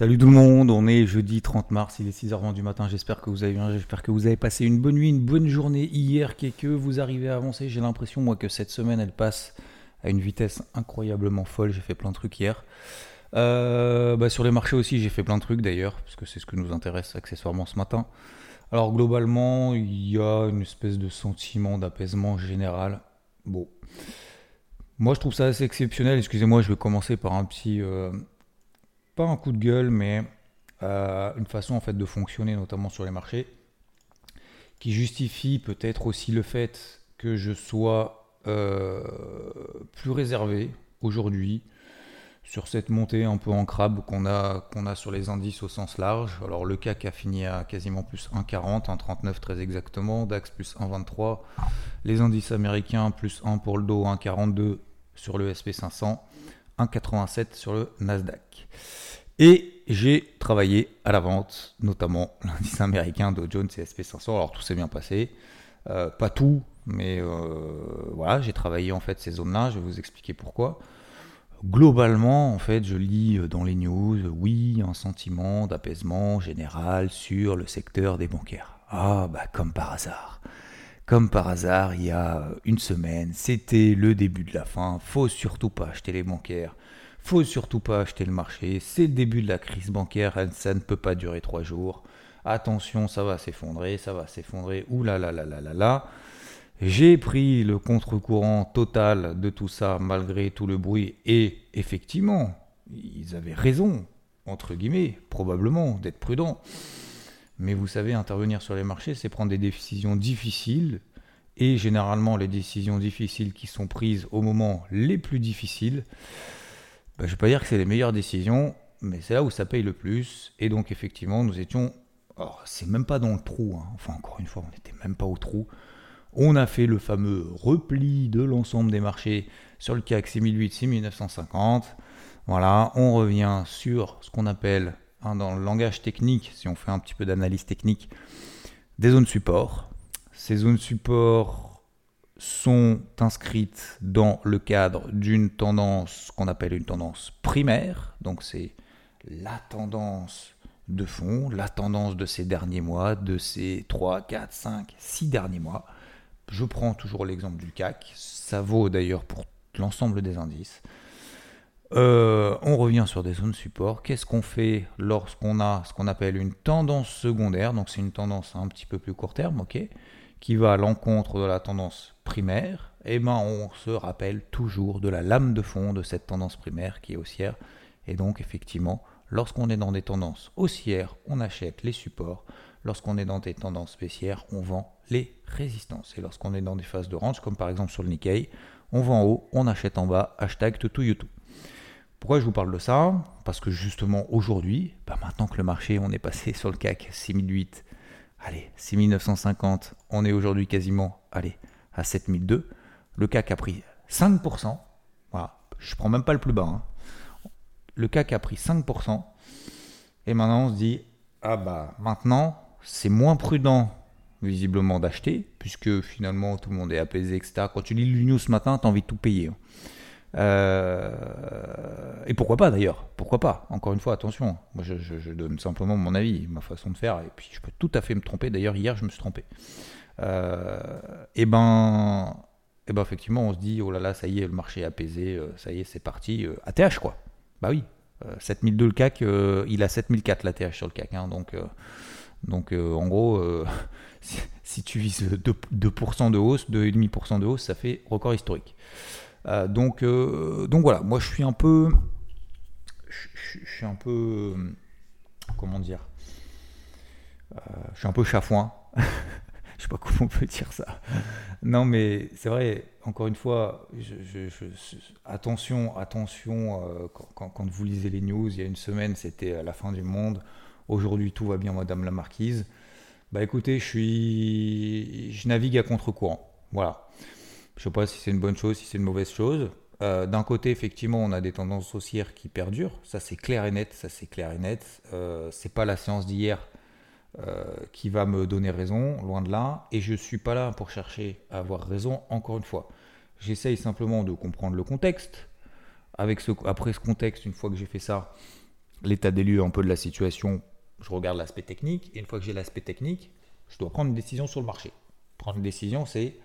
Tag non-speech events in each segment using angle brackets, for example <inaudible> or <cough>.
Salut tout le monde, on est jeudi 30 mars, il est 6h20 du matin, j'espère que vous avez bien, j'espère que vous avez passé une bonne nuit, une bonne journée hier, que vous arrivez à avancer? J'ai l'impression moi que cette semaine elle passe à une vitesse incroyablement folle, j'ai fait plein de trucs hier. Euh, bah, sur les marchés aussi, j'ai fait plein de trucs d'ailleurs, parce que c'est ce que nous intéresse accessoirement ce matin. Alors globalement, il y a une espèce de sentiment d'apaisement général. Bon. Moi, je trouve ça assez exceptionnel. Excusez-moi, je vais commencer par un petit... euh, pas un coup de gueule, mais euh, une façon en fait de fonctionner, notamment sur les marchés, qui justifie peut-être aussi le fait que je sois euh, plus réservé aujourd'hui sur cette montée un peu en crabe qu'on a, qu'on a sur les indices au sens large. Alors le CAC a fini à quasiment plus 1,40, 1,39 très exactement, DAX plus 1,23, les indices américains plus 1 pour le dos, 1,42 sur le SP500, 1,87 sur le Nasdaq. Et j'ai travaillé à la vente, notamment <laughs> l'indice américain Dow Jones et SP500. Alors tout s'est bien passé, Euh, pas tout, mais euh, voilà, j'ai travaillé en fait ces zones-là. Je vais vous expliquer pourquoi. Globalement, en fait, je lis dans les news, oui, un sentiment d'apaisement général sur le secteur des bancaires. Ah, bah comme par hasard. Comme par hasard, il y a une semaine, c'était le début de la fin. Faut surtout pas acheter les bancaires. Faut surtout pas acheter le marché. C'est le début de la crise bancaire. Ça ne peut pas durer trois jours. Attention, ça va s'effondrer, ça va s'effondrer. Ouh là là là là là là. J'ai pris le contre-courant total de tout ça malgré tout le bruit et effectivement, ils avaient raison, entre guillemets, probablement, d'être prudents. Mais vous savez, intervenir sur les marchés, c'est prendre des décisions difficiles et généralement les décisions difficiles qui sont prises au moment les plus difficiles, ben, je ne vais pas dire que c'est les meilleures décisions, mais c'est là où ça paye le plus. Et donc effectivement, nous étions, alors c'est même pas dans le trou, hein. enfin encore une fois, on n'était même pas au trou. On a fait le fameux repli de l'ensemble des marchés sur le CAC 6008, 6950. Voilà, on revient sur ce qu'on appelle, hein, dans le langage technique, si on fait un petit peu d'analyse technique, des zones support. Ces zones support sont inscrites dans le cadre d'une tendance qu'on appelle une tendance primaire. Donc c'est la tendance de fond, la tendance de ces derniers mois, de ces 3, 4, 5, 6 derniers mois. Je prends toujours l'exemple du CAC, ça vaut d'ailleurs pour l'ensemble des indices. Euh, on revient sur des zones support. Qu'est-ce qu'on fait lorsqu'on a ce qu'on appelle une tendance secondaire? Donc c'est une tendance un petit peu plus court terme, ok, qui va à l'encontre de la tendance primaire. Et ben on se rappelle toujours de la lame de fond de cette tendance primaire qui est haussière. Et donc effectivement, lorsqu'on est dans des tendances haussières, on achète les supports. Lorsqu'on est dans des tendances baissières, on vend les résistances. Et lorsqu'on est dans des phases de range, comme par exemple sur le Nikkei, on vend en haut, on achète en bas, hashtag tutu Pourquoi je vous parle de ça? Parce que justement aujourd'hui, bah maintenant que le marché, on est passé sur le CAC 6008, allez, 6950, on est aujourd'hui quasiment, allez, à 7002. Le CAC a pris 5%. Voilà, je prends même pas le plus bas. hein. Le CAC a pris 5%. Et maintenant, on se dit, ah bah maintenant, c'est moins prudent visiblement d'acheter, puisque finalement tout le monde est apaisé, etc. Quand tu lis news ce matin, tu as envie de tout payer. Euh, et pourquoi pas d'ailleurs Pourquoi pas Encore une fois, attention. Moi, je, donne simplement mon avis, ma façon de faire, et puis je peux tout à fait me tromper. D'ailleurs, hier, je me suis trompé. Euh, et ben, et ben, effectivement, on se dit, oh là là, ça y est, le marché est apaisé, euh, ça y est, c'est parti. euh, ATH quoi. Bah oui. Euh, 7002 le CAC, euh, il a 7004 l'ATH sur le CAC. hein, donc, euh, donc euh, en gros, euh, <laughs> si, tu vises 2%, 2% de hausse, 2,5% de hausse, ça fait record historique. Euh, donc, euh, donc voilà, moi je suis un peu. Je, je- suis un peu. euh, Comment dire Je suis un peu chafouin. <laughs> je sais pas comment on peut dire ça. Non, mais c'est vrai, encore une fois, attention, attention, euh, quand, vous lisez les news, il y a une semaine, c'était la fin du monde. Aujourd'hui, tout va bien, Madame la Marquise. Bah écoutez, je suis, je navigue à contre-courant. Voilà. Je sais pas si c'est une bonne chose, si c'est une mauvaise chose. Euh, d'un côté, effectivement, on a des tendances haussières qui perdurent. Ça, c'est clair et net. Ça, c'est clair et net. Euh, c'est pas la séance d'hier euh, qui va me donner raison, loin de là. Et je suis pas là pour chercher à avoir raison. Encore une fois, j'essaye simplement de comprendre le contexte. Avec après ce contexte, une fois que j'ai fait ça, l'état des lieux un peu de la situation, je regarde l'aspect technique. Et une fois que j'ai l'aspect technique, je dois prendre une décision sur le marché. Prendre une décision, c'est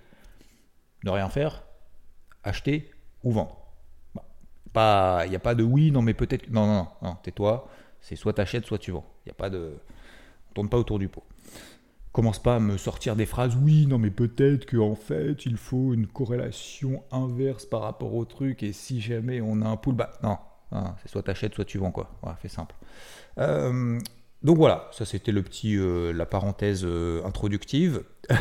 ne rien faire, acheter ou vendre. Il n'y a pas de oui, non, mais peut-être. Non, non, non, tais-toi. C'est soit tu achètes, soit tu vends. Il n'y a pas de. On tourne pas autour du pot. Commence pas à me sortir des phrases oui, non, mais peut-être qu'en fait, il faut une corrélation inverse par rapport au truc. Et si jamais on a un pool, bah non, c'est soit tu achètes, soit tu vends, quoi. Voilà, fait simple. Euh, donc voilà, ça c'était le petit, euh, la parenthèse euh, introductive. <laughs>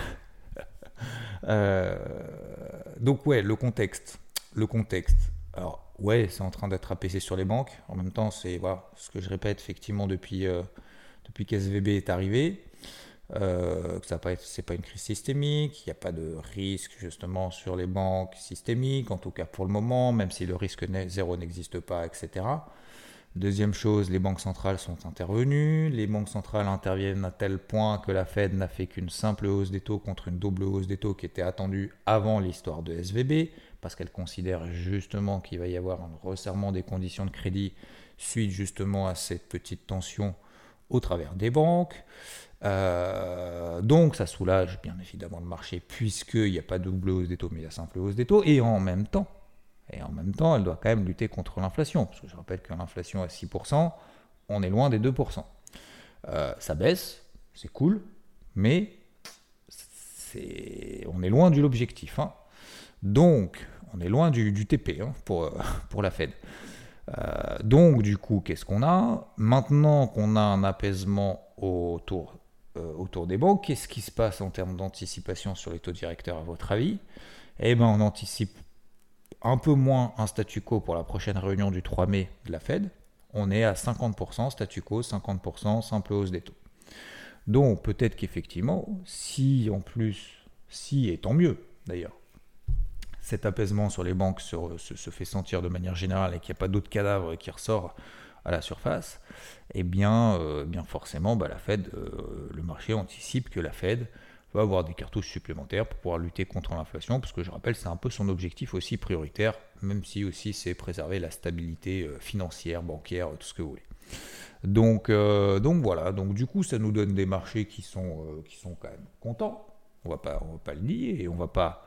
donc ouais, le contexte le contexte. Alors, ouais, c'est en train d'être apaisé sur les banques. En même temps, c'est voilà, ce que je répète effectivement depuis, euh, depuis qu'SVB est arrivé. Euh, que ça c'est pas une crise systémique, il n'y a pas de risque justement sur les banques systémiques, en tout cas pour le moment, même si le risque zéro n'existe pas, etc. Deuxième chose, les banques centrales sont intervenues. Les banques centrales interviennent à tel point que la Fed n'a fait qu'une simple hausse des taux contre une double hausse des taux qui était attendue avant l'histoire de SVB parce qu'elle considère justement qu'il va y avoir un resserrement des conditions de crédit suite justement à cette petite tension au travers des banques. Euh, donc ça soulage bien évidemment le marché puisqu'il n'y a pas de double hausse des taux mais il y a simple hausse des taux et en même temps, et en même temps elle doit quand même lutter contre l'inflation parce que je rappelle que l'inflation à 6%, on est loin des 2%. Euh, ça baisse, c'est cool, mais c'est, on est loin de l'objectif. Hein. Donc on est loin du, TP hein, pour, euh, <laughs> pour la Fed. Euh, donc du coup, qu'est-ce qu'on a? Maintenant qu'on a un apaisement autour, autour des banques, qu'est-ce qui se passe en termes d'anticipation sur les taux directeurs à votre avis? Eh bien, on anticipe un peu moins un statu quo pour la prochaine réunion du 3 mai de la Fed. On est à 50% statu quo, 50% simple hausse des taux. Donc peut-être qu'effectivement, si en plus, si et tant mieux d'ailleurs, cet apaisement sur les banques se, fait sentir de manière générale et qu'il n'y a pas d'autres cadavres qui ressortent à la surface, eh bien, euh, bien forcément, bah, la Fed, euh, le marché anticipe que la Fed va avoir des cartouches supplémentaires pour pouvoir lutter contre l'inflation, parce que je rappelle, c'est un peu son objectif aussi prioritaire, même si aussi c'est préserver la stabilité euh, financière, bancaire, tout ce que vous voulez. Donc, donc voilà, donc du coup, ça nous donne des marchés qui sont, qui sont quand même contents. On va pas, on va pas le nier et on va pas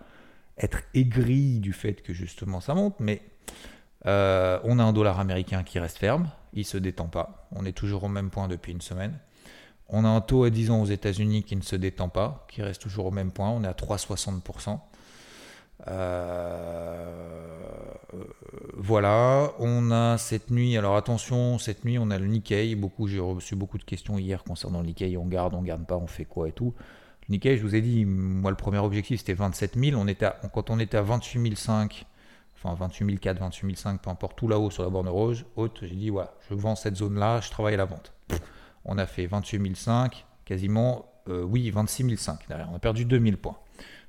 être aigri du fait que justement ça monte, mais euh, on a un dollar américain qui reste ferme, il se détend pas, on est toujours au même point depuis une semaine. On a un taux à 10 ans aux États-Unis qui ne se détend pas, qui reste toujours au même point, on est à 3,60%. Euh, voilà, on a cette nuit, alors attention, cette nuit on a le Nikkei, beaucoup, j'ai reçu beaucoup de questions hier concernant le Nikkei, on garde, on garde pas, on fait quoi et tout. Nikkei, je vous ai dit, moi le premier objectif c'était 27 000. On était quand on était à 28 500, enfin 28 400, 28 500, peu importe, tout là-haut sur la borne rose, haute, j'ai dit voilà, je vends cette zone-là, je travaille à la vente. On a fait 28 500, quasiment, euh, oui, 26 500 derrière. On a perdu 2000 points.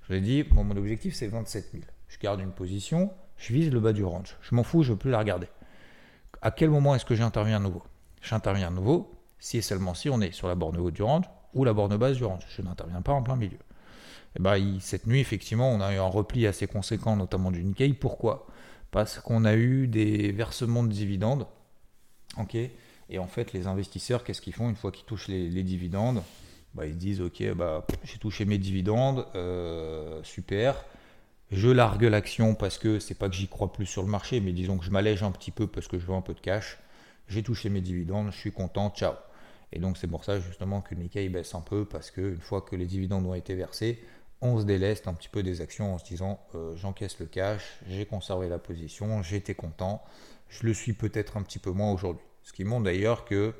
Je vous ai dit, mon objectif c'est 27 000. Je garde une position, je vise le bas du range. Je m'en fous, je ne veux plus la regarder. À quel moment est-ce que j'interviens à nouveau? J'interviens à nouveau si et seulement si on est sur la borne haute du range ou la borne basse du range. Je n'interviens pas en plein milieu. Eh ben, cette nuit, effectivement, on a eu un repli assez conséquent, notamment du Nikkei. Pourquoi? Parce qu'on a eu des versements de dividendes. ok? Et en fait, les investisseurs, qu'est-ce qu'ils font une fois qu'ils touchent les, dividendes? Bah, Ils se disent Ok, bah, j'ai touché mes dividendes, euh, super. Je largue l'action parce que c'est pas que j'y crois plus sur le marché, mais disons que je m'allège un petit peu parce que je veux un peu de cash. J'ai touché mes dividendes, je suis content, ciao. Et donc c'est pour ça justement que le baisse un peu parce qu'une fois que les dividendes ont été versés, on se déleste un petit peu des actions en se disant euh, j'encaisse le cash, j'ai conservé la position, j'étais content, je le suis peut-être un petit peu moins aujourd'hui. Ce qui montre d'ailleurs que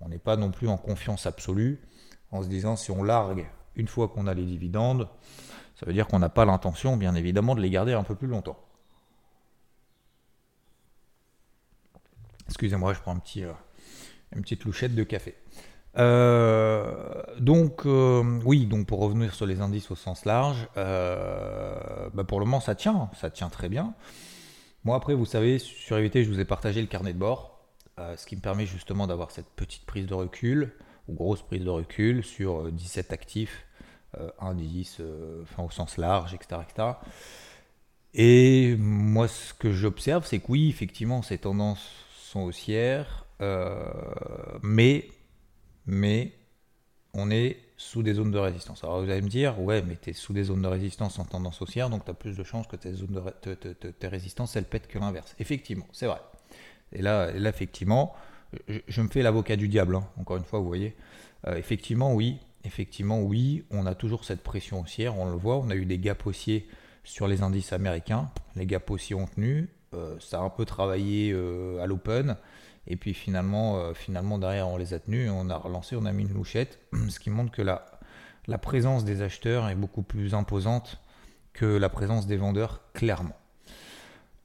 on n'est pas non plus en confiance absolue en se disant si on largue une fois qu'on a les dividendes, ça veut dire qu'on n'a pas l'intention, bien évidemment, de les garder un peu plus longtemps. Excusez-moi, je prends un petit, euh, une petite louchette de café. Euh, donc, euh, oui, donc pour revenir sur les indices au sens large, bah, pour le moment, ça tient, ça tient très bien. Moi, après, vous savez, sur EVT, je vous ai partagé le carnet de bord, ce qui me permet justement d'avoir cette petite prise de recul, ou grosse prise de recul sur 17 actifs, indices, enfin au sens large, etc., etc. Et moi, ce que j'observe, c'est que oui, effectivement, ces tendances sont haussières, euh, mais, mais on est sous des zones de résistance. Alors vous allez me dire, ouais, mais tu es sous des zones de résistance en tendance haussière, donc tu as plus de chances que tes, zones de, tes résistances, elles pètent que l'inverse. Effectivement, c'est vrai. Et là, là effectivement, je, me fais l'avocat du diable, hein, encore une fois, vous voyez. Euh, effectivement, oui, effectivement, oui, on a toujours cette pression haussière, on le voit, on a eu des gaps haussiers sur les indices américains, les gaps haussiers ont tenu, euh, ça a un peu travaillé euh, à l'open. Et puis finalement, finalement, derrière, on les a tenus, on a relancé, on a mis une louchette, <clears throat> ce qui montre que la, la présence des acheteurs est beaucoup plus imposante que la présence des vendeurs, clairement.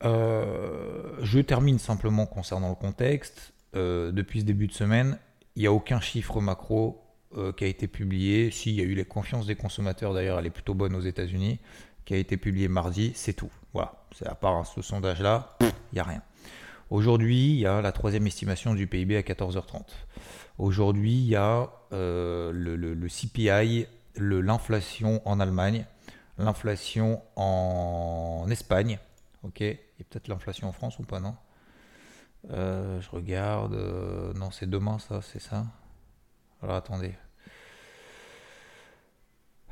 Je termine simplement concernant le contexte. depuis ce début de semaine, il n'y a aucun chiffre macro qui a été publié. Si, il y a eu les confiances des consommateurs, d'ailleurs, elle est plutôt bonne aux États-Unis, qui a été publié mardi, c'est tout. Voilà, à part ce sondage-là, il n'y a rien. Aujourd'hui, il y a la troisième estimation du PIB à 14h30. Aujourd'hui, il y a euh, le, CPI, l'inflation en Allemagne, l'inflation en Espagne. Ok, il y a peut-être l'inflation en France ou pas, non? Euh, Je regarde. Euh, non, c'est demain, ça, c'est ça? Alors attendez.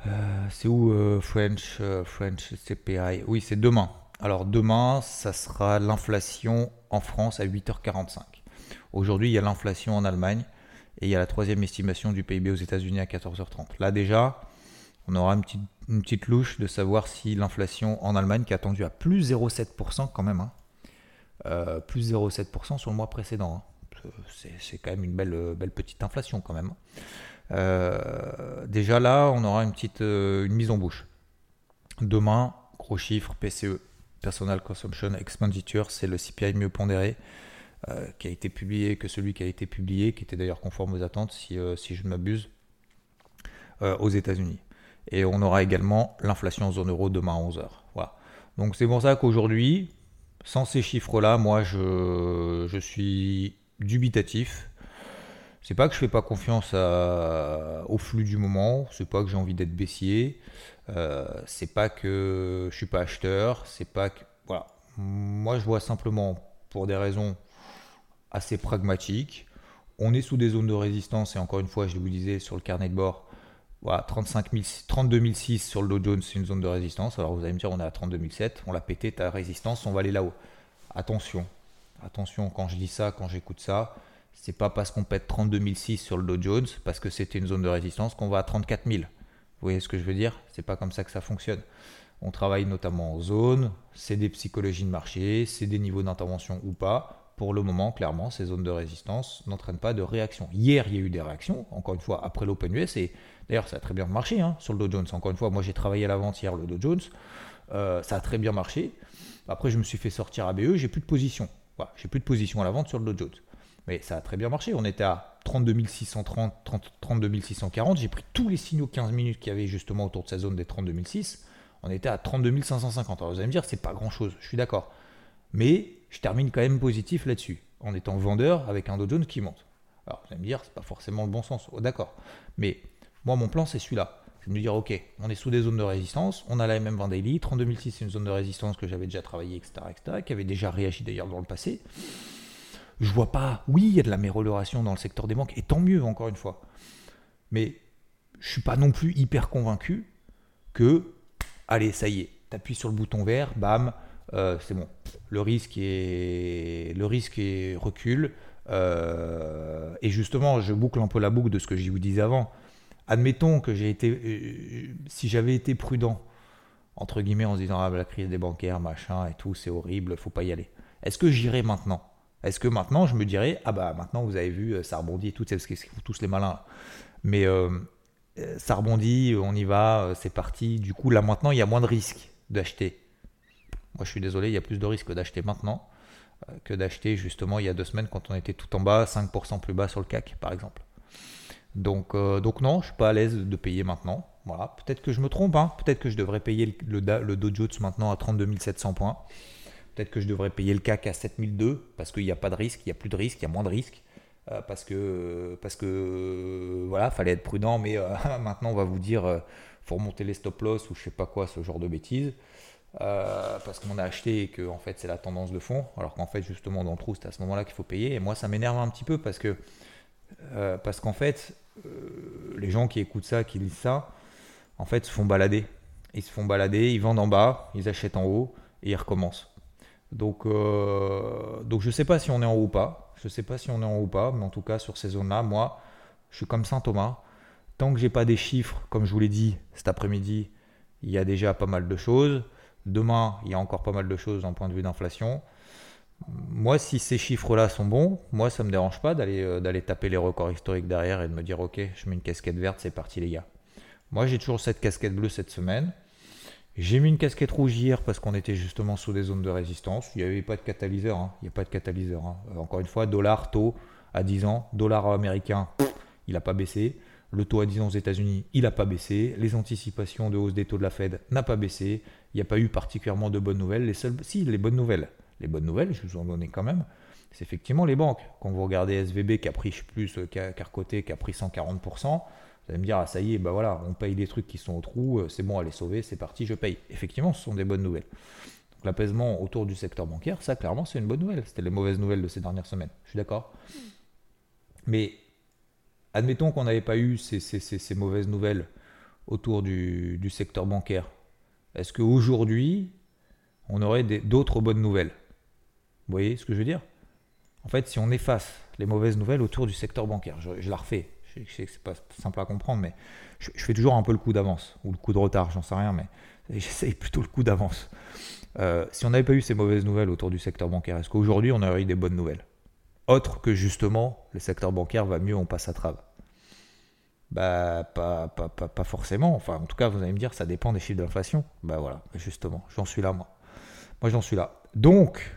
Euh, c'est où French, French CPI Oui, c'est demain. Alors demain, ça sera l'inflation en France à 8h45. Aujourd'hui, il y a l'inflation en Allemagne et il y a la troisième estimation du PIB aux États-Unis à 14h30. Là déjà, on aura une petite, une louche de savoir si l'inflation en Allemagne, qui est attendue à plus 0,7% quand même, hein, plus 0,7% sur le mois précédent. Hein. C'est quand même une belle, petite inflation quand même. Hein. Euh, déjà là, on aura une petite euh, mise en bouche. Demain, gros chiffre, PCE, Personal Consumption Expenditure, c'est le CPI mieux pondéré. Euh, qui a été publié que celui qui a été publié, qui était d'ailleurs conforme aux attentes, si, si je ne m'abuse, aux États-Unis. Et on aura également l'inflation en zone euro demain à 11h. Voilà. Donc c'est pour ça qu'aujourd'hui, sans ces chiffres-là, moi je, je, suis dubitatif c'est pas que je fais pas confiance au flux du moment, c'est pas que j'ai envie d'être baissier, euh, c'est pas que je suis pas acheteur, c'est pas que voilà. Moi, je vois simplement pour des raisons assez pragmatiques. On est sous des zones de résistance et encore une fois, je vous disais sur le carnet de bord, voilà, 35 32 006 sur le Dow Jones, c'est une zone de résistance. Alors vous allez me dire, on est à 32 007, on l'a pété ta résistance, on va aller là-haut. Attention, attention quand je dis ça, quand j'écoute ça, c'est pas parce qu'on pète 32 006 sur le Dow Jones, parce que c'était une zone de résistance, qu'on va à 34 000. Vous voyez ce que je veux dire? C'est pas comme ça que ça fonctionne. On travaille notamment en zone, c'est des psychologies de marché, c'est des niveaux d'intervention ou pas. Pour le moment, clairement, ces zones de résistance n'entraînent pas de réaction. Hier, il y a eu des réactions, encore une fois, après l'Open US, et d'ailleurs, ça a très bien marché hein, sur le Dow Jones. Encore une fois, moi j'ai travaillé à l'avant hier le Dow Jones, euh, ça a très bien marché. Après, je me suis fait sortir à BE, j'ai plus de position. Voilà, j'ai plus de position à la vente sur le Dow Jones. Mais ça a très bien marché. On était à 32 630, 32 640. J'ai pris tous les signaux 15 minutes qu'il y avait justement autour de sa zone des 32 006. On était à 32 550. Alors vous allez me dire, c'est pas grand chose. Je suis d'accord. Mais je termine quand même positif là-dessus. En étant vendeur avec un Dow Jones qui monte. Alors vous allez me dire, c'est pas forcément le bon sens. Oh, d'accord. Mais moi, mon plan, c'est celui-là. Je vais me dire, ok, on est sous des zones de résistance, on a la MM20 Daily, 32 600 c'est une zone de résistance que j'avais déjà travaillé, etc., etc., qui avait déjà réagi d'ailleurs dans le passé. Je vois pas. Oui, il y a de l'amélioration dans le secteur des banques, et tant mieux, encore une fois. Mais je suis pas non plus hyper convaincu que, allez, ça y est, appuies sur le bouton vert, bam, euh, c'est bon. Le risque est, le risque est recul. Euh, et justement, je boucle un peu la boucle de ce que je vous disais avant. Admettons que j'ai été, euh, si j'avais été prudent, entre guillemets, en se disant ah, la crise des bancaires, machin et tout, c'est horrible, faut pas y aller. Est-ce que j'irai maintenant? Est-ce que maintenant, je me dirais, ah bah maintenant, vous avez vu, ça rebondit et tout, c'est ce qu'ils font tous les malins. Mais ça rebondit, on y va, c'est parti. Du coup, là maintenant, il y a moins de risques d'acheter. Moi, je suis désolé, il y a plus de risques d'acheter maintenant euh, que d'acheter justement il y a deux semaines quand on était tout en bas, 5% plus bas sur le CAC, par exemple. Donc, donc non, je suis pas à l'aise de payer maintenant. Voilà, peut-être que je me trompe, hein. peut-être que je devrais payer le, le, Dow Jones maintenant à 32 700 points. Peut-être que je devrais payer le CAC à 7002 parce qu'il n'y a pas de risque, il n'y a plus de risque, il y a moins de risque. Euh, parce que, parce que voilà, fallait être prudent, mais euh, <laughs> maintenant on va vous dire, euh, faut remonter les stop loss ou je sais pas quoi, ce genre de bêtises. Parce qu'on a acheté et que en fait c'est la tendance de fond, alors qu'en fait justement dans trou c'est à ce moment-là qu'il faut payer. Et moi ça m'énerve un petit peu parce que parce qu'en fait les gens qui écoutent ça, qui lisent ça, en fait se font balader. Ils se font balader, ils vendent en bas, ils achètent en haut et ils recommencent. Donc, euh, donc je sais pas si on est en haut ou pas. Je sais pas si on est en haut ou pas, mais en tout cas sur ces zones-là, moi, je suis comme Saint Thomas. Tant que j'ai pas des chiffres, comme je vous l'ai dit cet après-midi, il y a déjà pas mal de choses. Demain, il y a encore pas mal de choses en point de vue d'inflation. Moi, si ces chiffres-là sont bons, moi, ça ne me dérange pas d'aller euh, d'aller taper les records historiques derrière et de me dire, ok, je mets une casquette verte, c'est parti les gars. Moi, j'ai toujours cette casquette bleue cette semaine. J'ai mis une casquette rouge hier parce qu'on était justement sous des zones de résistance. Il n'y avait pas de catalyseur. Hein. Il n'y a pas de catalyseur. Hein. Euh, encore une fois, dollar, taux à 10 ans. Dollar américain, il n'a pas baissé. Le taux à 10 ans aux États-Unis, il n'a pas baissé. Les anticipations de hausse des taux de la Fed n'a pas baissé. Il n'y a pas eu particulièrement de bonnes nouvelles. Les seules, si, les bonnes nouvelles. Les bonnes nouvelles, je vous en donnais quand même. C'est effectivement les banques. Quand vous regardez SVB qui a pris plus, euh, qui a, qui a pris 140%, vous allez me dire, ah ça y est, bah voilà, on paye des trucs qui sont au trou, euh, c'est bon, allez sauver, c'est parti, je paye. Effectivement, ce sont des bonnes nouvelles. Donc l'apaisement autour du secteur bancaire, ça clairement c'est une bonne nouvelle. C'était les mauvaises nouvelles de ces dernières semaines. Je suis d'accord. Mais admettons qu'on n'avait pas eu ces, mauvaises nouvelles autour du secteur bancaire. Est-ce qu'aujourd'hui, on aurait d'autres bonnes nouvelles? Vous voyez ce que je veux dire? En fait, si on efface les mauvaises nouvelles autour du secteur bancaire, je la refais, je sais que c'est pas simple à comprendre, mais je, fais toujours un peu le coup d'avance, ou le coup de retard, j'en sais rien, mais <laughs> j'essaye plutôt le coup d'avance. Euh, si on n'avait pas eu ces mauvaises nouvelles autour du secteur bancaire, est-ce qu'aujourd'hui on aurait eu des bonnes nouvelles? Autre que justement, le secteur bancaire va mieux, on passe à travers bah, pas, pas, pas, pas, forcément. Enfin, en tout cas, vous allez me dire, ça dépend des chiffres d'inflation. Bah voilà, justement, j'en suis là, moi. Moi, j'en suis là. Donc,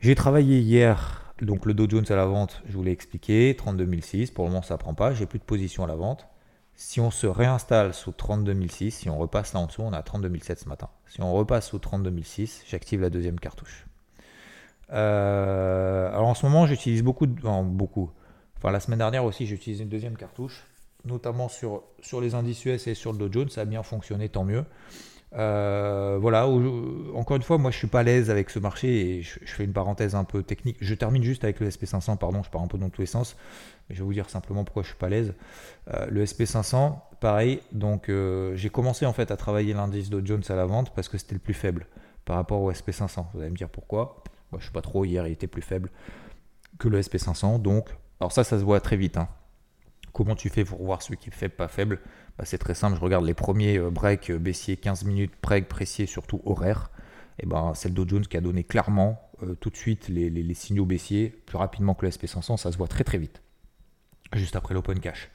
j'ai travaillé hier donc le Dow Jones à la vente, je vous l'ai expliqué, 32006. Pour le moment, ça ne prend pas. J'ai plus de position à la vente. Si on se réinstalle sous 32006, si on repasse là en dessous, on a 32007 ce matin. Si on repasse sous 32006, j'active la deuxième cartouche. Euh, alors en ce moment, j'utilise beaucoup, de, beaucoup. Enfin la semaine dernière aussi, j'ai utilisé une deuxième cartouche, notamment sur, sur les indices US et sur le Dow Jones. Ça a bien fonctionné, tant mieux. Euh, voilà, encore une fois, moi je suis pas à l'aise avec ce marché et je, fais une parenthèse un peu technique. Je termine juste avec le SP500, pardon, je pars un peu dans tous les sens, mais je vais vous dire simplement pourquoi je suis pas à l'aise. Euh, le SP500, pareil, donc euh, j'ai commencé en fait à travailler l'indice Dow Jones à la vente parce que c'était le plus faible par rapport au SP500. Vous allez me dire pourquoi? Moi je suis pas trop, hier il était plus faible que le SP500, donc, alors ça, ça se voit très vite. Hein. Comment tu fais pour voir celui qui est faible, pas faible? Bah, C'est très simple, je regarde les premiers euh, breaks euh, baissiers 15 minutes, break pressier surtout horaire. Et ben, c'est le Dow Jones qui a donné clairement euh, tout de suite les, signaux baissiers plus rapidement que le SP500, ça se voit très très vite, juste après l'open cash.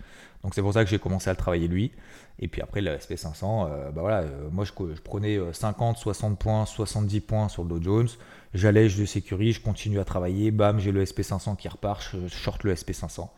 Donc c'est pour ça que j'ai commencé à le travailler lui. Et puis après le SP500, bah voilà, moi je, prenais 50, 60 points, 70 points sur le Dow Jones, j'allège, je sécurise, je continue à travailler, bam, j'ai le SP500 qui repart, je short le SP500.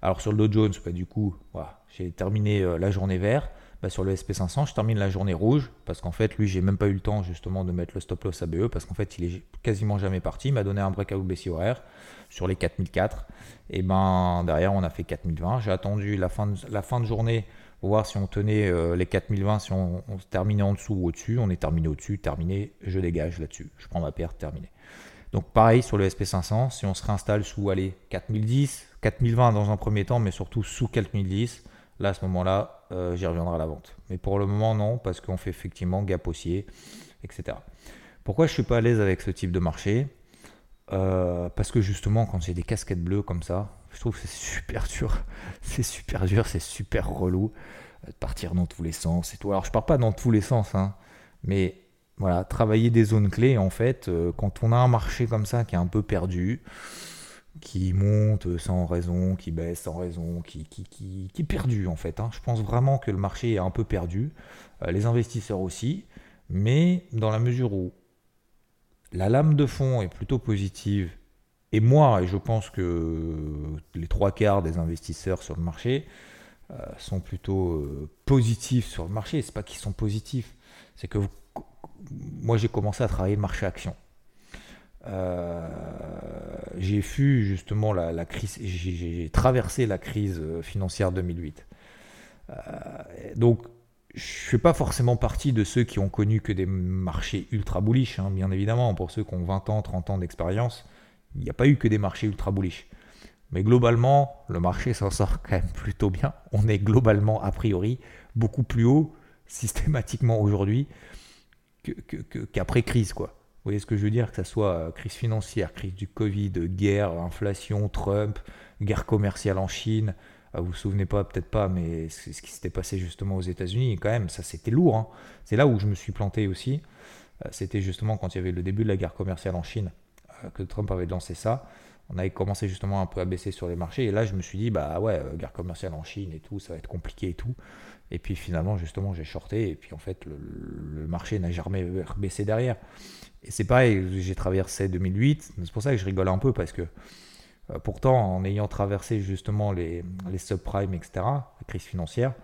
Alors sur le Dow Jones, bah, du coup, voilà, j'ai terminé euh, la journée vert. Bah, sur le SP500, je termine la journée rouge parce qu'en fait, lui, j'ai même pas eu le temps justement de mettre le stop loss ABE parce qu'en fait, il est quasiment jamais parti. Il m'a donné un breakout baissier horaire sur les 4004. Et ben derrière, on a fait 4020. J'ai attendu la fin de, la journée pour voir si on tenait euh, les 4020, si on, se terminait en dessous ou au-dessus. On est terminé au-dessus, terminé, je dégage là-dessus. Je prends ma perte, terminé. Donc pareil sur le SP500, si on se réinstalle sous allez, 4010, 4020 dans un premier temps, mais surtout sous 4010, là à ce moment-là, euh, j'y reviendrai à la vente. Mais pour le moment, non, parce qu'on fait effectivement gap haussier, etc. Pourquoi je suis pas à l'aise avec ce type de marché? Euh, Parce que justement, quand j'ai des casquettes bleues comme ça, je trouve que c'est super dur. <laughs> C'est super dur, c'est super relou de partir dans tous les sens et tout. Alors je pars pas dans tous les sens, hein, mais voilà, travailler des zones clés, en fait, euh, quand on a un marché comme ça qui est un peu perdu, qui monte sans raison, qui baisse sans raison, qui, qui, qui, perdu en fait. Hein. Je pense vraiment que le marché est un peu perdu, euh, les investisseurs aussi, mais dans la mesure où la lame de fond est plutôt positive, et moi, et je pense que les trois quarts des investisseurs sur le marché euh, sont plutôt euh, positifs sur le marché, c'est pas qu'ils sont positifs, c'est que moi j'ai commencé à travailler le marché action. Euh, j'ai vu justement la, crise, j'ai traversé la crise euh, financière 2008. Euh, donc, je ne fais pas forcément partie de ceux qui ont connu que des marchés ultra bullish, hein, bien évidemment. Pour ceux qui ont 20 ans, 30 ans d'expérience, il n'y a pas eu que des marchés ultra bullish. Mais globalement, le marché s'en sort quand même plutôt bien. On est globalement, a priori, beaucoup plus haut systématiquement aujourd'hui qu'après crise, quoi. Vous voyez ce que je veux dire Que ce soit euh, crise financière, crise du Covid, guerre, inflation, Trump, guerre commerciale en Chine. Euh, vous vous souvenez pas, peut-être pas, mais ce qui s'était passé justement aux États-Unis. Quand même, ça c'était lourd. Hein. C'est là où je me suis planté aussi. Euh, c'était justement quand il y avait le début de la guerre commerciale en Chine que Trump avait lancé ça. On avait commencé justement un peu à baisser sur les marchés. Et là, je me suis dit, bah ouais, guerre commerciale en Chine et tout, ça va être compliqué et tout. Et puis finalement, justement, j'ai shorté. Et puis en fait, le marché n'a jamais baissé derrière. Et c'est pareil, j'ai traversé 2008, c'est pour ça que je rigole un peu, parce que euh, pourtant, en ayant traversé justement les, les subprimes, etc., la crise financière,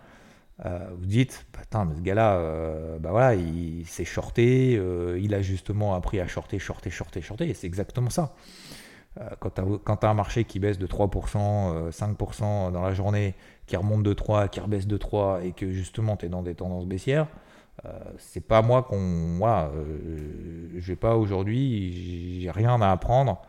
euh, vous dites, putain, mais ce gars-là, euh, bah voilà, il, s'est shorté, il a justement appris à shorter, shorter, shorter, shorter, et c'est exactement ça. Quand tu as, un marché qui baisse de 3%, 5% dans la journée, qui remonte de 3%, qui rebaisse de 3%, et que justement tu es dans des tendances baissières, euh, c'est pas moi qu'on. Euh, je vais pas aujourd'hui, rien à apprendre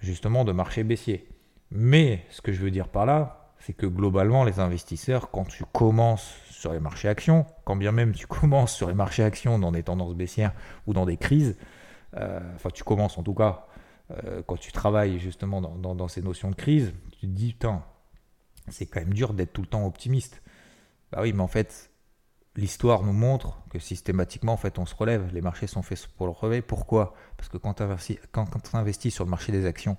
justement de marché baissier. Mais ce que je veux dire par là, c'est que globalement, les investisseurs, quand tu commences sur les marchés actions, quand bien même tu <laughs> commences sur les marchés actions dans des tendances baissières ou dans des crises, euh, enfin tu commences en tout cas, quand tu travailles justement dans, ces notions de crise, tu te dis, putain, c'est quand même dur d'être tout le temps optimiste. Bah oui, mais en fait, l'histoire nous montre que systématiquement, en fait, on se relève. Les marchés sont faits pour le relever. Pourquoi? Parce que quand tu investis, sur le marché des actions,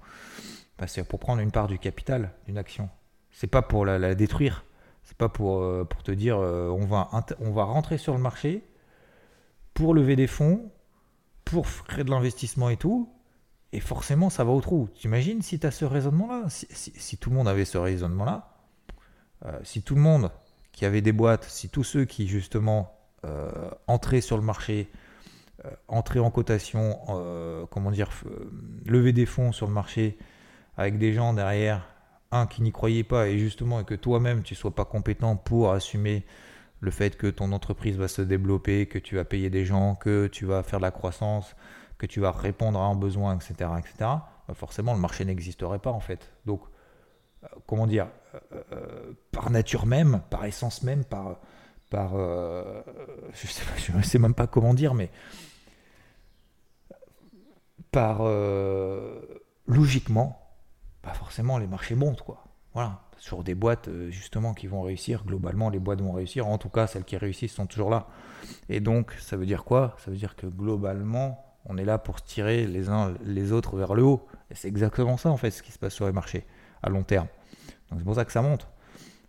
bah, c'est pour prendre une part du capital d'une action. C'est pas pour la, détruire. C'est pas pour, euh, te dire euh, on, va on va rentrer sur le marché pour lever des fonds, pour créer de l'investissement et tout. Et forcément, ça va au trou. T'imagines si tu as ce raisonnement-là? Si, tout le monde avait ce raisonnement-là, euh, si tout le monde qui avait des boîtes, si tous ceux qui justement euh, entraient sur le marché, euh, entraient en cotation, comment dire, lever des fonds sur le marché avec des gens derrière, un qui n'y croyait pas et justement que toi-même tu sois pas compétent pour assumer le fait que ton entreprise va se développer, que tu vas payer des gens, que tu vas faire de la croissance, que tu vas répondre à un besoin, etc., etc. Bah, forcément, le marché n'existerait pas en fait. Donc comment dire, euh, euh, par nature même, par essence même, par, par euh, je ne <laughs> sais, même pas comment dire, mais par logiquement, pas forcément les marchés montent quoi. Voilà, sur des boîtes justement qui vont réussir, globalement les boîtes vont réussir, en tout cas celles qui réussissent sont toujours là. Et donc ça veut dire quoi? Ça veut dire que globalement on est là pour tirer les uns les autres vers le haut. Et c'est exactement ça en fait ce qui se passe sur les marchés à long terme. Donc c'est pour ça que ça monte.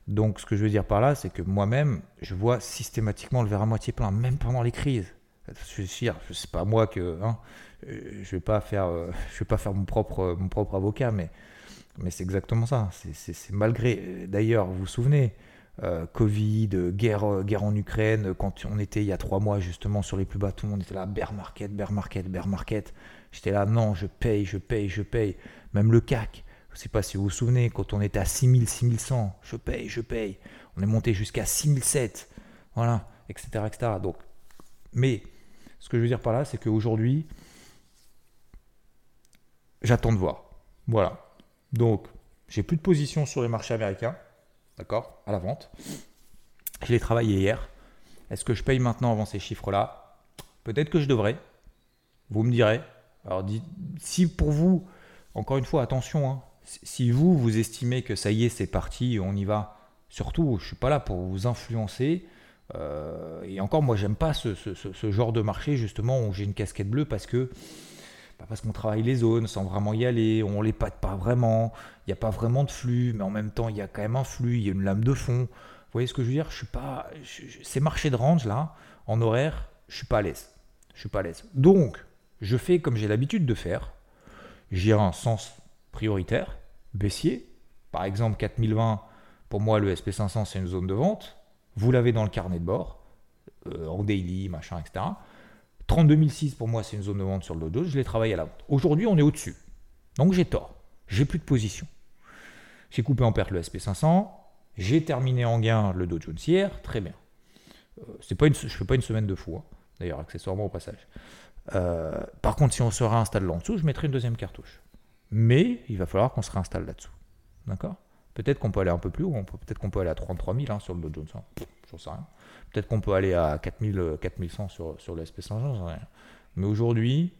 Donc ce que je veux dire par là, c'est que moi-même, je vois systématiquement le verre à moitié plein, même pendant les crises. Je suis c'est pas moi que, hein, je vais pas faire, euh, je vais pas faire mon propre, mon propre avocat, mais, mais c'est exactement ça. C'est malgré, d'ailleurs, vous vous souvenez, euh, Covid, guerre, guerre en Ukraine, quand on était il y a trois mois justement sur les plus bas, tout le monde était là, bear market, bear market, bear market. J'étais là, non, je paye, je paye, je paye. Même le CAC, je ne sais pas si vous vous souvenez, quand on était à 6000, 6100, je paye, je paye. On est monté jusqu'à 6007, voilà, etc., etc. Donc, mais ce que je veux dire par là, c'est qu'aujourd'hui, j'attends de voir. Voilà. Donc, j'ai plus de position sur les marchés américains, d'accord, à la vente. Je l'ai travaillé hier. Est-ce que je paye maintenant avant ces chiffres-là? Peut-être que je devrais. Vous me direz. Alors, si pour vous, encore une fois, attention, hein, si vous, vous estimez que ça y est, c'est parti, on y va, surtout, je ne suis pas là pour vous influencer. Euh, et encore, moi, j'aime pas ce, genre de marché, justement, où j'ai une casquette bleue parce que parce qu'on travaille les zones sans vraiment y aller, on les pâte pas vraiment, il n'y a pas vraiment de flux, mais en même temps, il y a quand même un flux, il y a une lame de fond. Vous voyez ce que je veux dire? Je suis pas. ces marchés de range là, en horaire, je suis pas à l'aise. Je suis pas à l'aise. Donc, je fais comme j'ai l'habitude de faire. J'ai un sens prioritaire, baissier. Par exemple, 4020, pour moi, le SP500, c'est une zone de vente. Vous l'avez dans le carnet de bord, euh, en daily, machin, etc. 32006 pour moi, c'est une zone de vente sur le Dow Je l'ai travaillé à la vente. Aujourd'hui, on est au-dessus. Donc j'ai tort. J'ai plus de position. J'ai coupé en perte le SP500. J'ai terminé en gain le Dow Jones hier. Très bien. Euh, je ne fais pas une semaine de fou. Hein. D'ailleurs, accessoirement au passage. Euh, par contre, si on se réinstalle là en dessous, je mettrai une deuxième cartouche. Mais il va falloir qu'on se réinstalle là-dessous. D'accord? Peut-être qu'on peut aller un peu plus haut. Peut-être qu'on peut aller à 33 000 hein, sur le Dow Jones. Hein. J'en sais rien. Peut-être qu'on peut aller à 4000, 4100 sur, sur le SP500, Mais aujourd'hui,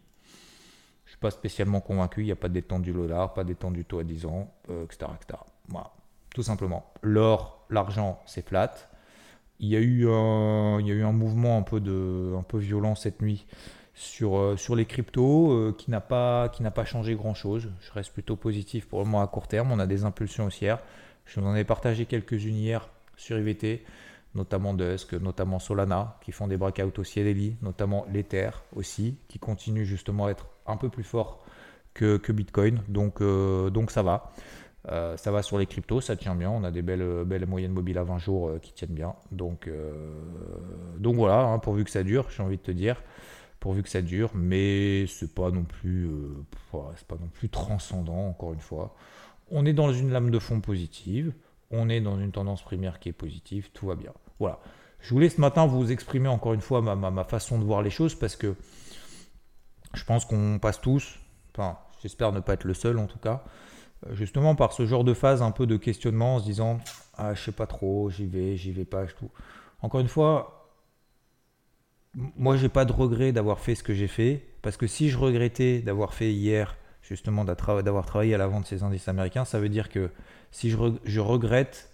je ne suis pas spécialement convaincu. Il n'y a pas d'étendue du dollar, pas d'étendue du taux à 10 ans, etc., etc. Voilà, tout simplement. L'or, l'argent, c'est flat. Il y, a eu un, il y a eu un mouvement un peu, de, un peu violent cette nuit sur, euh, sur les cryptos euh, qui n'a pas, pas changé grand-chose. Je reste plutôt positif pour le moment à court terme. On a des impulsions haussières. Je vous en ai partagé quelques-unes hier sur IVT notamment Dusk, notamment Solana, qui font des breakouts aussi à Daily, notamment l'Ether aussi, qui continue justement à être un peu plus fort que, Bitcoin. Donc, euh, donc ça va. Euh, ça va sur les cryptos, ça tient bien. On a des belles, belles moyennes mobiles à 20 jours euh, qui tiennent bien. Donc, donc voilà, hein, pourvu que ça dure, j'ai envie de te dire. Pourvu que ça dure, mais c'est pas non plus, pas non plus transcendant, encore une fois. On est dans une lame de fond positive on est dans une tendance primaire qui est positive, tout va bien. Voilà. Je voulais ce matin vous exprimer encore une fois ma, façon de voir les choses parce que je pense qu'on passe tous, enfin j'espère ne pas être le seul en tout cas, euh, justement par ce genre de phase un peu de questionnement en se disant ah je sais pas trop, j'y vais, j'y vais pas, tout. Encore une fois, moi j'ai pas de regret d'avoir fait ce que j'ai fait parce que si je regrettais d'avoir fait hier justement d'avoir travaillé à la vente de ces indices américains, ça veut dire que si je, regrette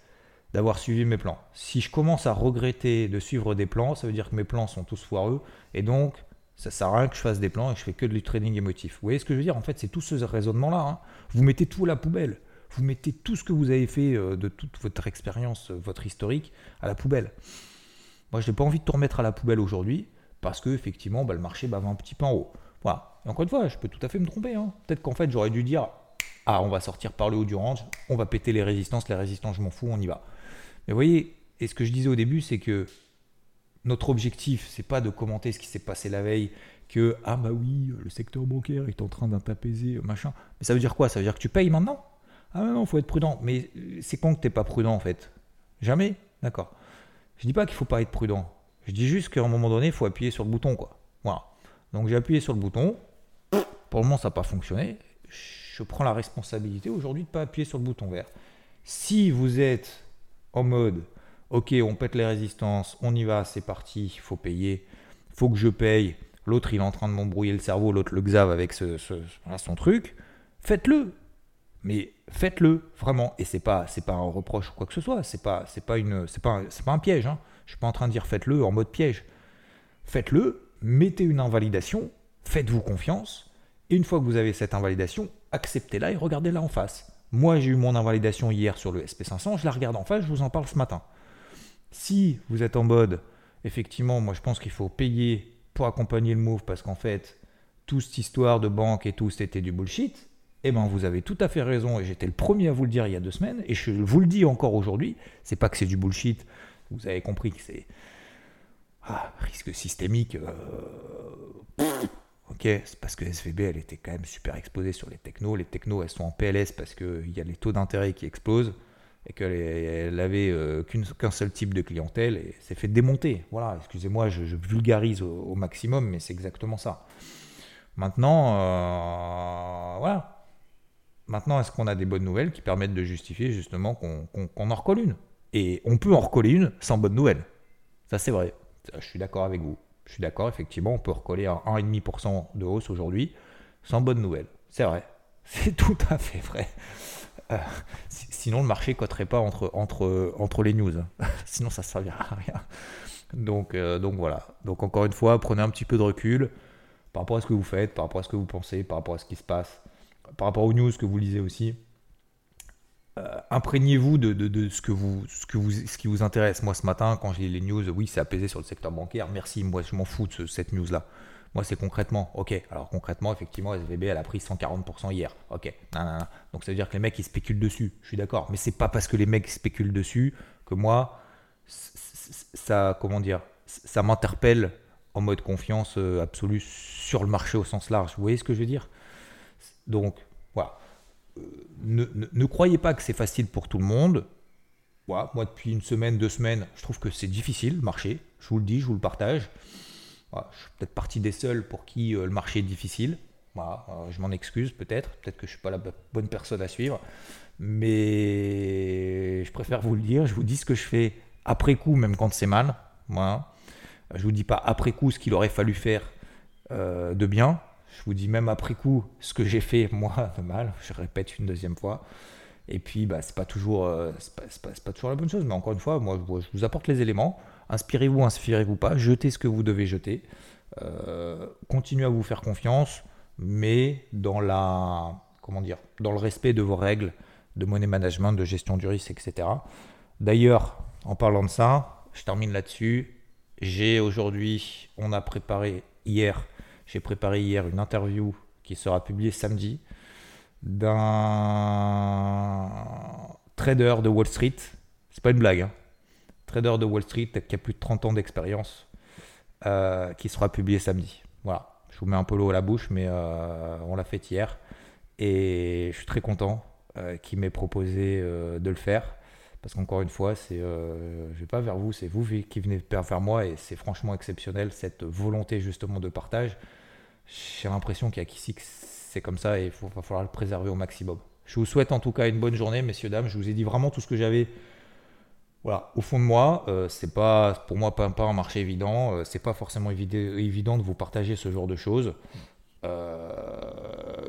d'avoir suivi mes plans. Si je commence à regretter de suivre des plans, ça veut dire que mes plans sont tous foireux et donc ça sert à rien que je fasse des plans et que je fais que du trading émotif. Vous voyez ce que je veux dire? En fait, c'est tout ce raisonnement-là. Hein. Vous mettez tout à la poubelle. Vous mettez tout ce que vous avez fait euh, de toute votre expérience, euh, votre historique, à la poubelle. Moi, je n'ai pas envie de tout remettre à la poubelle aujourd'hui parce que effectivement, bah, le marché va un petit peu en haut. Voilà. Encore une fois, je peux tout à fait me tromper. Hein. Peut-être qu'en fait, j'aurais dû dire ah, on va sortir par le haut du range, on va péter les résistances, les résistances, je m'en fous, on y va. Mais vous voyez, et ce que je disais au début, c'est que notre objectif, c'est pas de commenter ce qui s'est passé la veille, que ah bah oui, le secteur bancaire est en train d'apaiser, machin. Mais ça veut dire quoi? Ça veut dire que tu payes maintenant? Ah non, faut être prudent. Mais c'est quand que t'es pas prudent en fait Jamais D'accord. Je dis pas qu'il faut pas être prudent. Je dis juste qu'à un moment donné, il faut appuyer sur le bouton, quoi. Voilà. Donc j'ai appuyé sur le bouton. Pour le moment, ça n'a pas fonctionné je prends la responsabilité aujourd'hui de ne pas appuyer sur le bouton vert. Si vous êtes en mode, ok, on pète les résistances, on y va, c'est parti, il faut payer, faut que je paye, l'autre il est en train de m'embrouiller le cerveau, l'autre le xave avec son truc, faites-le. Mais faites-le vraiment et c'est pas c'est pas un reproche ou quoi que ce soit, c'est pas c'est pas pas pas un piège hein. Je suis pas en train de dire faites-le en mode piège. Faites-le, mettez une invalidation, faites-vous confiance et une fois que vous avez cette invalidation, acceptez-la et regardez-la en face. Moi, j'ai eu mon invalidation hier sur le SP500, je la regarde en face, je vous en parle ce matin. Si vous êtes en mode, effectivement, moi je pense qu'il faut payer pour accompagner le move parce qu'en fait, toute cette histoire de banque et tout, c'était du bullshit, eh ben vous avez tout à fait raison et j'étais le premier à vous le dire il y a deux semaines et je vous le dis encore aujourd'hui, c'est pas que c'est du bullshit, vous avez compris que c'est ah, risque systémique. Euh, Ok, c'est parce que SVB, elle était quand même super exposée sur les technos. Les technos, elles sont en PLS parce qu'il y a les taux d'intérêt qui explosent et qu'elle avait euh, qu'un seul type de clientèle et s'est fait démonter. Voilà, excusez-moi, je, vulgarise au, maximum, mais c'est exactement ça. Maintenant, euh, voilà. Maintenant, est-ce qu'on a des bonnes nouvelles qui permettent de justifier justement qu'on en recolle une? Et on peut en recoller une sans bonnes nouvelles. Ça, c'est vrai. Je suis d'accord avec vous. Je suis d'accord, effectivement, on peut recoller à 1,5% de hausse aujourd'hui, sans bonne nouvelle. C'est vrai. <laughs> C'est tout à fait vrai. Euh, sinon, le marché ne coterait pas entre, entre, entre les news. <laughs> sinon, ça ne servira à rien. Donc, euh, donc voilà. Donc encore une fois, prenez un petit peu de recul. par rapport à ce que vous faites, par rapport à ce que vous pensez, par rapport à ce qui se passe, par rapport aux news que vous lisez aussi. Imprégnez-vous de, ce, que vous, qui vous intéresse. Moi, ce matin, quand j'ai lis les news, oui, c'est apaisé sur le secteur bancaire. Merci, moi, je m'en fous de cette news-là. Moi, c'est concrètement. Ok, alors concrètement, effectivement, SVB, elle a pris 140% hier. Ok, donc ça veut dire que les mecs, ils spéculent dessus. Je suis d'accord. Mais c'est pas parce que les mecs spéculent dessus que moi, ça, comment dire, ça m'interpelle en mode confiance euh, absolue sur le marché au sens large. Vous voyez ce que je veux dire? Donc, voilà. Euh, ne, croyez pas que c'est facile pour tout le monde. Moi, depuis une semaine, deux semaines, je trouve que c'est difficile le marché. Je vous le dis, je vous le partage. je suis peut-être partie des seuls pour qui euh, le marché est difficile. Voilà, je m'en excuse peut-être. Peut-être que je ne suis pas la bonne personne à suivre. Mais je préfère vous le dire. Je vous dis ce que je fais après coup, même quand c'est mal. Voilà. Je vous dis pas après coup ce qu'il aurait fallu faire euh, de bien. Je vous dis même après coup ce que j'ai fait moi de mal. Je répète une deuxième fois. Et puis, bah, c'est pas toujours, euh, c'est pas, toujours la bonne chose. Mais encore une fois, moi, je vous apporte les éléments. Inspirez-vous, inspirez-vous pas. Jetez ce que vous devez jeter. Euh, continuez à vous faire confiance, mais dans la, comment dire, dans le respect de vos règles de money management, de gestion du risque, etc. D'ailleurs, en parlant de ça, je termine là-dessus. J'ai aujourd'hui, on a préparé hier, j'ai préparé hier une interview qui sera publiée samedi d'un trader de Wall Street. C'est pas une blague, hein. trader de Wall Street qui a plus de 30 ans d'expérience, euh, qui sera publié samedi. Voilà, je vous mets un peu l'eau à la bouche, mais euh, on l'a fait hier et je suis très content euh, qu'il m'ait proposé de le faire. Parce qu'encore une fois, c'est, je vais pas vers vous, c'est vous qui venez vers moi et c'est franchement exceptionnel cette volonté justement de partage. J'ai l'impression qu'il y a qu'ici que c'est comme ça et il va falloir le préserver au maximum. Je vous souhaite en tout cas une bonne journée, messieurs dames. Je vous ai dit vraiment tout ce que j'avais. Voilà, au fond de moi, euh, c'est pas pour moi pas, un marché évident. Euh, c'est pas forcément évident de vous partager ce genre de choses. Euh,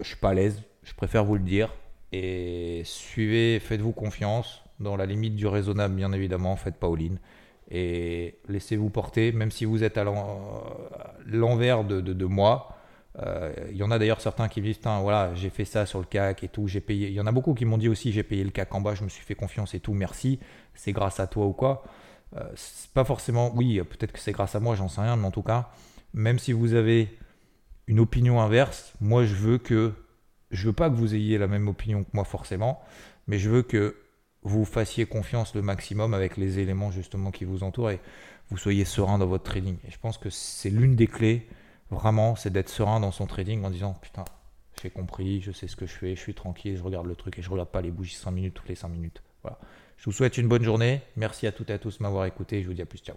je suis pas à l'aise. Je préfère vous le dire. Et suivez, faites-vous confiance dans la limite du raisonnable, bien évidemment, faites pas all-in. Et laissez-vous porter, même si vous êtes à l'envers de, de, moi. Euh, il y en a d'ailleurs certains qui disent voilà, j'ai fait ça sur le CAC et tout, j'ai payé. Il y en a beaucoup qui m'ont dit aussi j'ai payé le CAC en bas, je me suis fait confiance et tout, merci, c'est grâce à toi ou quoi. Euh, c'est pas forcément, oui, peut-être que c'est grâce à moi, j'en sais rien, mais en tout cas, même si vous avez une opinion inverse, moi je veux que, je veux pas que vous ayez la même opinion que moi forcément, mais je veux que vous fassiez confiance le maximum avec les éléments justement qui vous entourent et vous soyez serein dans votre trading. Et je pense que c'est l'une des clés, vraiment, c'est d'être serein dans son trading en disant putain, j'ai compris, je sais ce que je fais, je suis tranquille, je regarde le truc et je regarde pas les bougies 5 minutes toutes les 5 minutes. Voilà. Je vous souhaite une bonne journée. Merci à toutes et à tous de m'avoir écouté. Je vous dis à plus. Ciao.